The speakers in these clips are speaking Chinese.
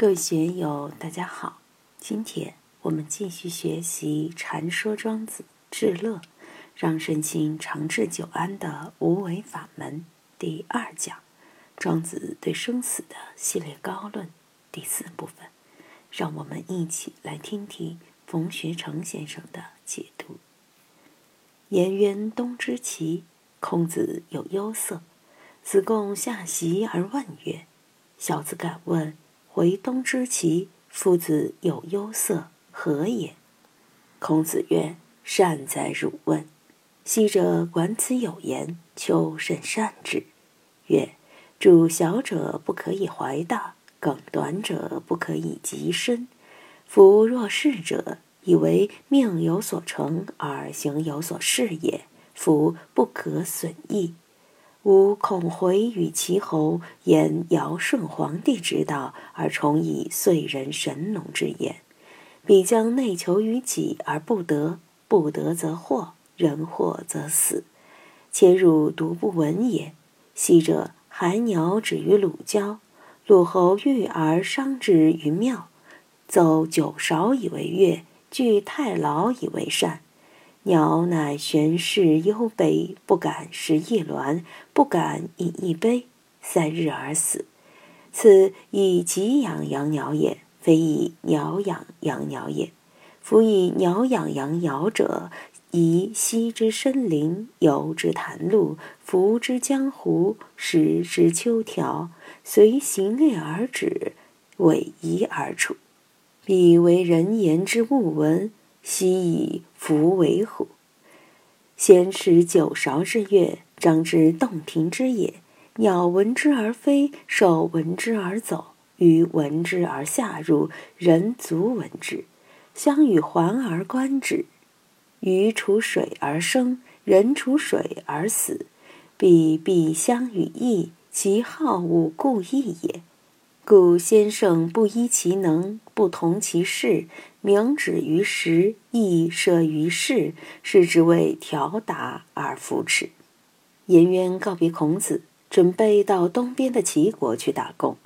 各位学友，大家好！今天我们继续学习《禅说庄子至乐，让身心长治久安的无为法门》第二讲——庄子对生死的系列高论第四部分。让我们一起来听听冯学成先生的解读。颜渊东之齐，孔子有忧色。子贡下席而问曰：“小子敢问。”回东之齐，夫子有忧色，何也？孔子曰：“善哉，汝问！昔者管子有言，丘甚善之。曰：主小者不可以怀大，梗短者不可以及深。夫若是者，以为命有所成而行有所事也，夫不可损益。”吾恐回与齐侯言尧舜皇帝之道，而重以岁人神农之言，必将内求于己而不得，不得则祸，人祸则死。且汝独不闻也。昔者海鸟止于鲁郊，鲁侯遇而伤之于庙，奏九韶以为乐，具太牢以为善。鸟乃悬视幽悲，不敢食一卵，不敢饮一杯，三日而死。此以己养养鸟也，非以鸟养养鸟也。夫以鸟养养鸟者，以息之深林，游之潭路，伏之江湖，食之秋条，随行猎而止，委夷而处，彼为人言之物闻。昔以弗为虎？先持九韶之乐，张之洞庭之野。鸟闻之而飞，兽闻之而走，鱼闻之而下入，人足闻之，相与环而观之。鱼处水而生，人处水而死，彼必相与异，其好恶故异也。故先生不依其能，不同其事，明止于时，亦设于事，是之谓调达而扶持。颜渊告别孔子，准备到东边的齐国去打工。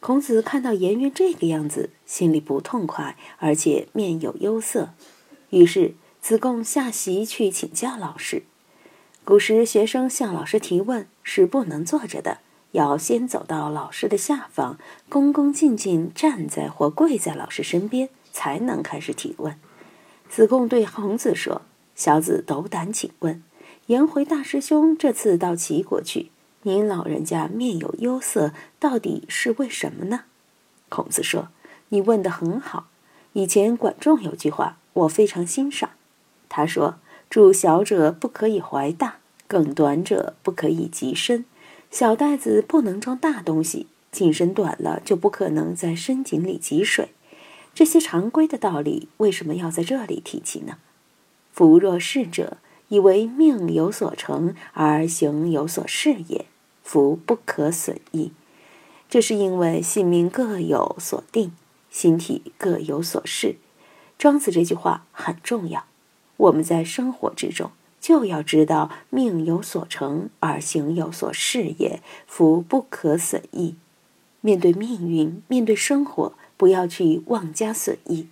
孔子看到颜渊这个样子，心里不痛快，而且面有忧色。于是子贡下席去请教老师。古时学生向老师提问是不能坐着的。要先走到老师的下方，恭恭敬敬站在或跪在老师身边，才能开始提问。子贡对孔子说：“小子斗胆，请问，颜回大师兄这次到齐国去，您老人家面有忧色，到底是为什么呢？”孔子说：“你问得很好。以前管仲有句话，我非常欣赏。他说：‘住小者不可以怀大，更短者不可以及深。’”小袋子不能装大东西，颈身短了就不可能在深井里汲水。这些常规的道理为什么要在这里提起呢？夫若是者，以为命有所成而行有所事也，夫不可损益。这是因为性命各有所定，心体各有所适。庄子这句话很重要，我们在生活之中。就要知道命有所成而行有所事也，夫不可损益。面对命运，面对生活，不要去妄加损益。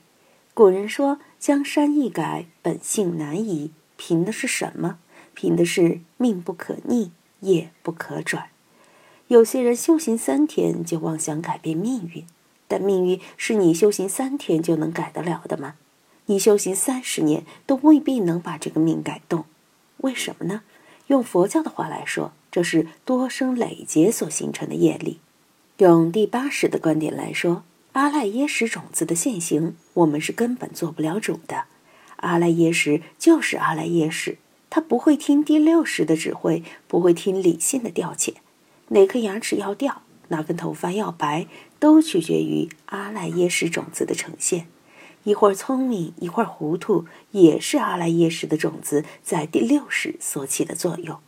古人说：“江山易改，本性难移。”凭的是什么？凭的是命不可逆，业不可转。有些人修行三天就妄想改变命运，但命运是你修行三天就能改得了的吗？你修行三十年都未必能把这个命改动。为什么呢？用佛教的话来说，这是多生累劫所形成的业力。用第八识的观点来说，阿赖耶识种子的现行，我们是根本做不了主的。阿赖耶识就是阿赖耶识，他不会听第六识的指挥，不会听理性的调遣。哪颗牙齿要掉，哪根头发要白，都取决于阿赖耶识种子的呈现。一会儿聪明，一会儿糊涂，也是阿赖耶识的种子在第六识所起的作用。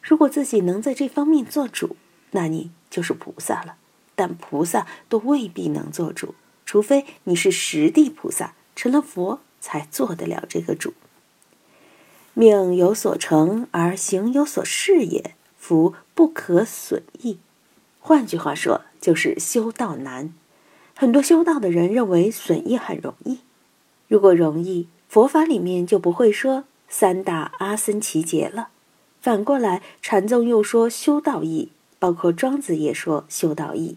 如果自己能在这方面做主，那你就是菩萨了。但菩萨都未必能做主，除非你是实地菩萨，成了佛才做得了这个主。命有所成而行有所事也，福不可损益。换句话说，就是修道难。很多修道的人认为损益很容易。如果容易，佛法里面就不会说三大阿僧祇劫了。反过来，禅宗又说修道易，包括庄子也说修道易。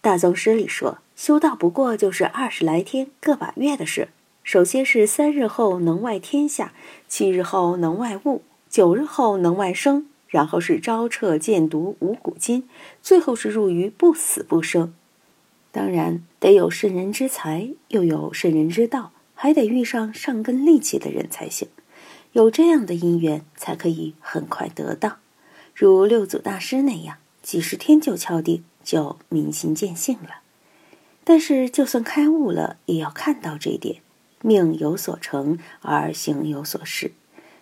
大宗师里说，修道不过就是二十来天、个把月的事。首先是三日后能外天下，七日后能外物，九日后能外生，然后是招彻见毒无骨筋，最后是入于不死不生。当然得有圣人之才，又有圣人之道，还得遇上上根利器的人才行。有这样的因缘，才可以很快得到。如六祖大师那样，几十天就敲定，就明心见性了。但是就算开悟了，也要看到这一点。命有所成而行有所失，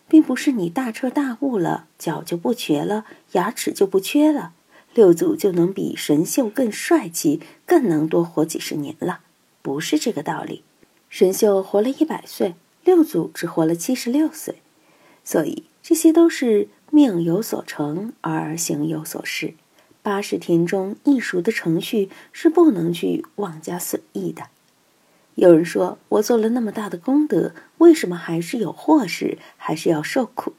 并不是你大彻大悟了，脚就不瘸了，牙齿就不缺了，六祖就能比神秀更帅气，更能多活几十年了，不是这个道理。神秀活了一百岁，六祖只活了七十六岁，所以这些都是命有所成而行有所失。八十天中艺熟的程序是不能去妄加损益的。有人说：“我做了那么大的功德，为什么还是有祸事，还是要受苦？”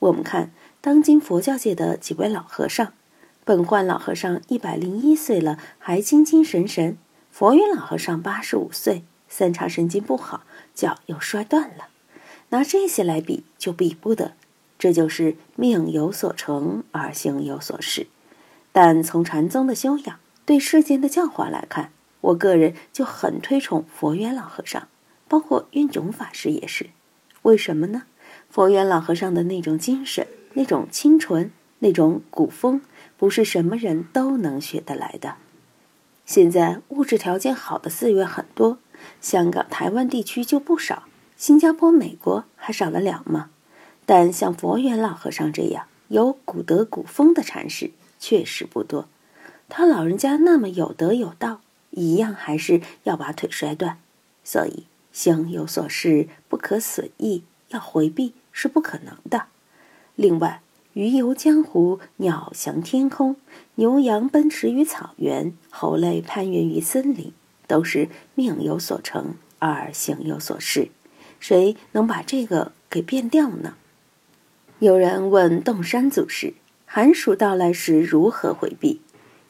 我们看当今佛教界的几位老和尚，本焕老和尚一百零一岁了，还精精神神；佛云老和尚八十五岁，三叉神经不好，脚又摔断了。拿这些来比，就比不得。这就是命有所成而行有所事。但从禅宗的修养，对世间的教化来看，我个人就很推崇佛缘老和尚，包括运种法师也是。为什么呢？佛缘老和尚的那种精神、那种清纯、那种古风，不是什么人都能学得来的。现在物质条件好的寺院很多，香港、台湾地区就不少，新加坡、美国还少得了吗？但像佛缘老和尚这样有古德古风的禅师，确实不多。他老人家那么有德有道。一样还是要把腿摔断，所以行有所事不可损意，要回避是不可能的。另外，鱼游江湖，鸟翔天空，牛羊奔驰于草原，猴类攀援于森林，都是命有所成而行有所事。谁能把这个给变掉呢？有人问洞山祖师：寒暑到来时如何回避？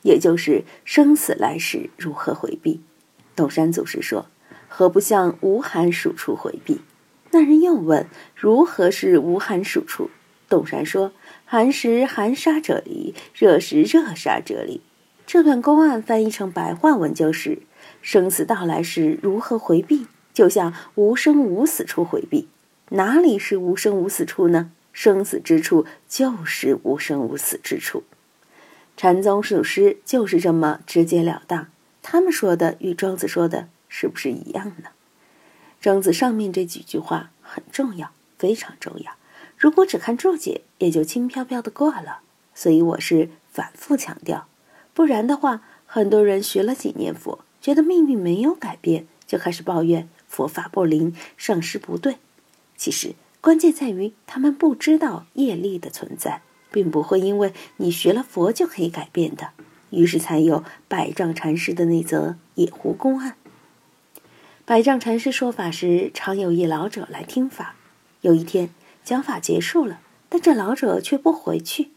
也就是生死来时如何回避？洞山祖师说：“何不向无寒暑处回避？”那人又问：“如何是无寒暑处？”洞山说：“寒时寒沙者离，热时热沙者离。”这段公案翻译成白话文就是：生死到来时如何回避？就像无生无死处回避。哪里是无生无死处呢？生死之处就是无生无死之处。禅宗祖师就是这么直截了当，他们说的与庄子说的是不是一样呢？庄子上面这几句话很重要，非常重要。如果只看注解，也就轻飘飘的过了。所以我是反复强调，不然的话，很多人学了几年佛，觉得命运没有改变，就开始抱怨佛法不灵，上师不对。其实关键在于他们不知道业力的存在。并不会因为你学了佛就可以改变的，于是才有百丈禅师的那则野狐公案。百丈禅师说法时，常有一老者来听法。有一天讲法结束了，但这老者却不回去。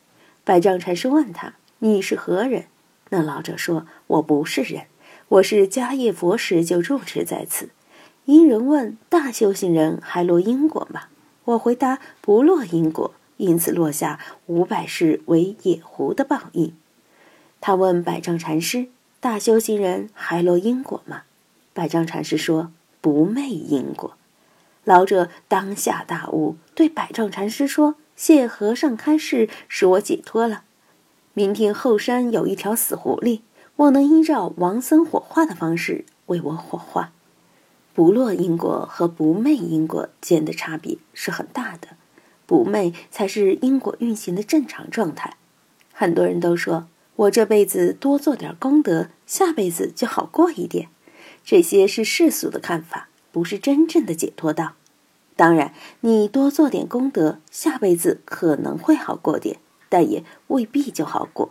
百丈禅师问他：“你是何人？”那老者说：“我不是人，我是迦叶佛时就住持在此。”因人问：“大修行人还落因果吗？”我回答：“不落因果。”因此落下五百世为野狐的报应。他问百丈禅师：“大修行人还落因果吗？”百丈禅师说：“不昧因果。”老者当下大悟，对百丈禅师说：“谢和尚开示，使我解脱了。明天后山有一条死狐狸，我能依照王僧火化的方式为我火化。不落因果和不昧因果间的差别是很大的。”不昧才是因果运行的正常状态。很多人都说我这辈子多做点功德，下辈子就好过一点。这些是世俗的看法，不是真正的解脱道。当然，你多做点功德，下辈子可能会好过点，但也未必就好过。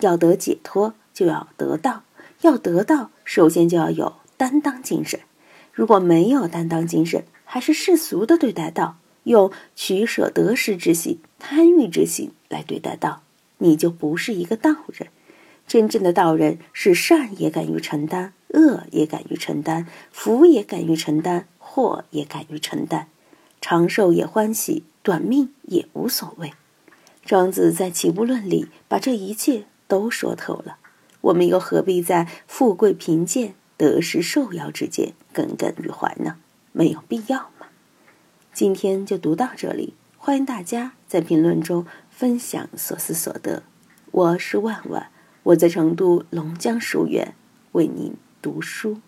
要得解脱，就要得道，要得到，首先就要有担当精神。如果没有担当精神，还是世俗的对待道，用取舍得失之心、贪欲之心来对待道，你就不是一个道人。真正的道人是善也敢于承担，恶也敢于承担，福也敢于承担，祸也敢于承担，长寿也欢喜，短命也无所谓。庄子在《齐物论》里把这一切都说透了，我们又何必在富贵贫贱、得失受邀之间耿耿于怀呢？没有必要嘛。今天就读到这里，欢迎大家在评论中分享所思所得。我是万万，我在成都龙江书院为您读书。